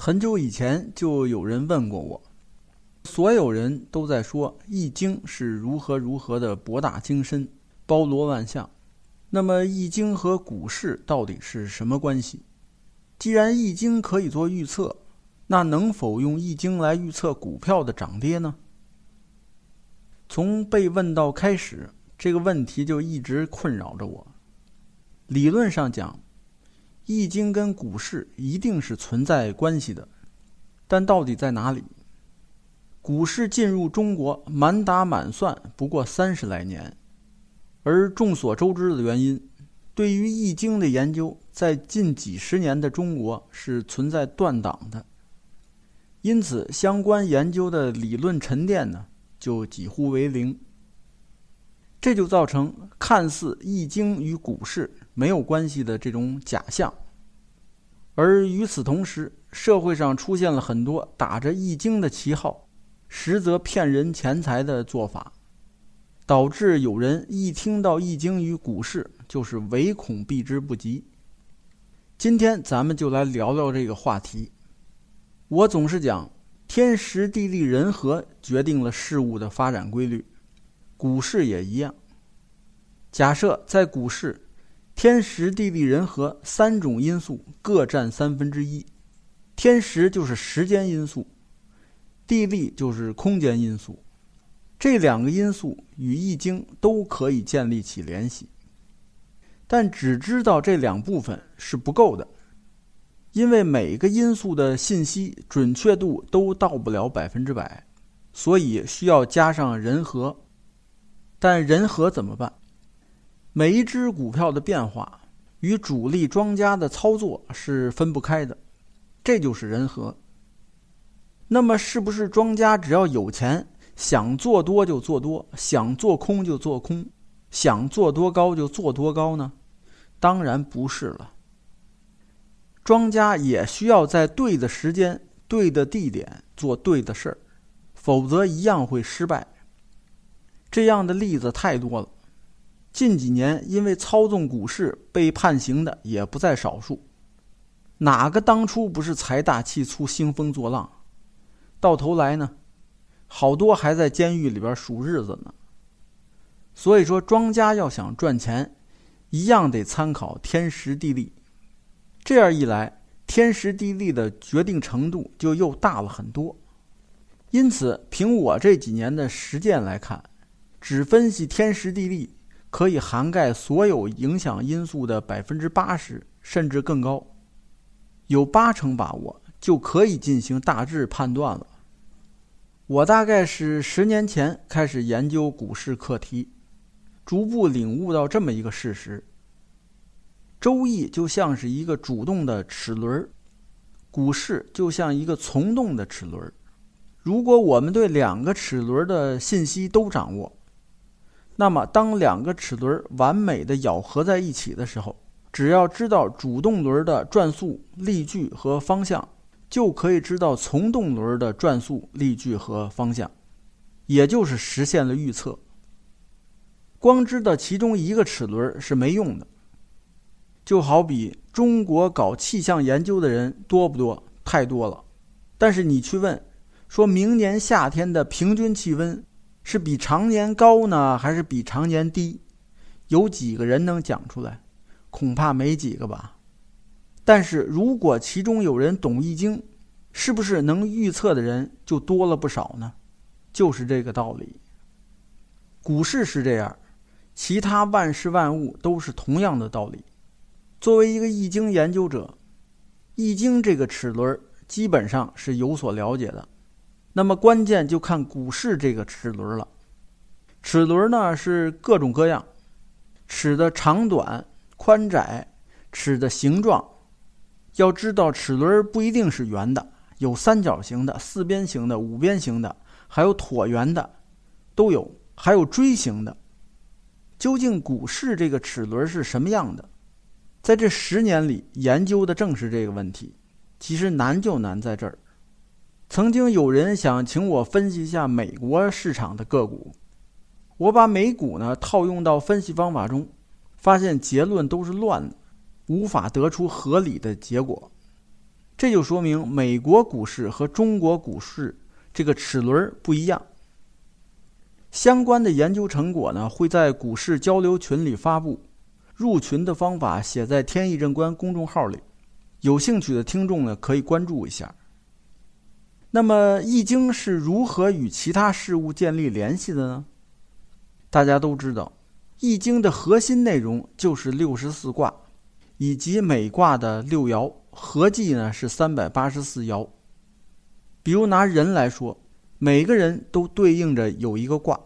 很久以前就有人问过我，所有人都在说《易经》是如何如何的博大精深、包罗万象。那么，《易经》和股市到底是什么关系？既然《易经》可以做预测，那能否用《易经》来预测股票的涨跌呢？从被问到开始，这个问题就一直困扰着我。理论上讲，易经跟股市一定是存在关系的，但到底在哪里？股市进入中国，满打满算不过三十来年，而众所周知的原因，对于易经的研究，在近几十年的中国是存在断档的，因此相关研究的理论沉淀呢，就几乎为零。这就造成看似易经与股市。没有关系的这种假象，而与此同时，社会上出现了很多打着《易经》的旗号，实则骗人钱财的做法，导致有人一听到《易经》与股市，就是唯恐避之不及。今天咱们就来聊聊这个话题。我总是讲，天时地利人和决定了事物的发展规律，股市也一样。假设在股市，天时地利人和三种因素各占三分之一，天时就是时间因素，地利就是空间因素，这两个因素与易经都可以建立起联系。但只知道这两部分是不够的，因为每个因素的信息准确度都到不了百分之百，所以需要加上人和。但人和怎么办？每一只股票的变化与主力庄家的操作是分不开的，这就是人和。那么，是不是庄家只要有钱，想做多就做多，想做空就做空，想做多高就做多高呢？当然不是了。庄家也需要在对的时间、对的地点做对的事儿，否则一样会失败。这样的例子太多了。近几年，因为操纵股市被判刑的也不在少数。哪个当初不是财大气粗、兴风作浪？到头来呢，好多还在监狱里边数日子呢。所以说，庄家要想赚钱，一样得参考天时地利。这样一来，天时地利的决定程度就又大了很多。因此，凭我这几年的实践来看，只分析天时地利。可以涵盖所有影响因素的百分之八十，甚至更高，有八成把握就可以进行大致判断了。我大概是十年前开始研究股市课题，逐步领悟到这么一个事实：周易就像是一个主动的齿轮，股市就像一个从动的齿轮。如果我们对两个齿轮的信息都掌握，那么，当两个齿轮完美的咬合在一起的时候，只要知道主动轮的转速、力矩和方向，就可以知道从动轮的转速、力矩和方向，也就是实现了预测。光知道其中一个齿轮是没用的，就好比中国搞气象研究的人多不多？太多了。但是你去问，说明年夏天的平均气温。是比常年高呢，还是比常年低？有几个人能讲出来？恐怕没几个吧。但是如果其中有人懂易经，是不是能预测的人就多了不少呢？就是这个道理。股市是这样，其他万事万物都是同样的道理。作为一个易经研究者，易经这个齿轮基本上是有所了解的。那么关键就看股市这个齿轮了。齿轮呢是各种各样，齿的长短、宽窄、齿的形状。要知道，齿轮不一定是圆的，有三角形的、四边形的、五边形的，还有椭圆的，都有，还有锥形的。究竟股市这个齿轮是什么样的？在这十年里研究的正是这个问题。其实难就难在这儿。曾经有人想请我分析一下美国市场的个股，我把美股呢套用到分析方法中，发现结论都是乱的，无法得出合理的结果。这就说明美国股市和中国股市这个齿轮不一样。相关的研究成果呢，会在股市交流群里发布，入群的方法写在“天意正观”公众号里，有兴趣的听众呢可以关注一下。那么，《易经》是如何与其他事物建立联系的呢？大家都知道，《易经》的核心内容就是六十四卦，以及每卦的六爻，合计呢是三百八十四爻。比如拿人来说。每个人都对应着有一个卦，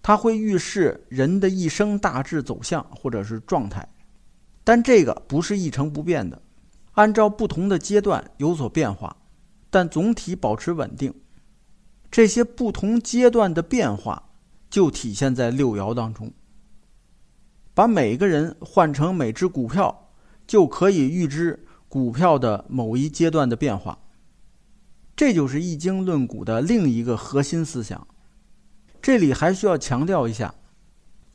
它会预示人的一生大致走向或者是状态，但这个不是一成不变的，按照不同的阶段有所变化，但总体保持稳定。这些不同阶段的变化就体现在六爻当中。把每个人换成每只股票，就可以预知股票的某一阶段的变化。这就是《易经》论股的另一个核心思想。这里还需要强调一下，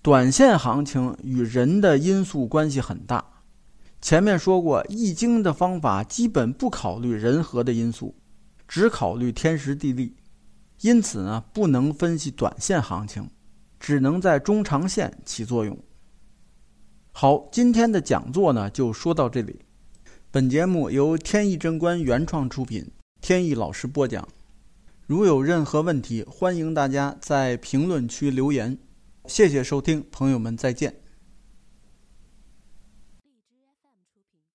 短线行情与人的因素关系很大。前面说过，《易经》的方法基本不考虑人和的因素，只考虑天时地利，因此呢，不能分析短线行情，只能在中长线起作用。好，今天的讲座呢就说到这里。本节目由天意正观原创出品。天意老师播讲，如有任何问题，欢迎大家在评论区留言。谢谢收听，朋友们再见。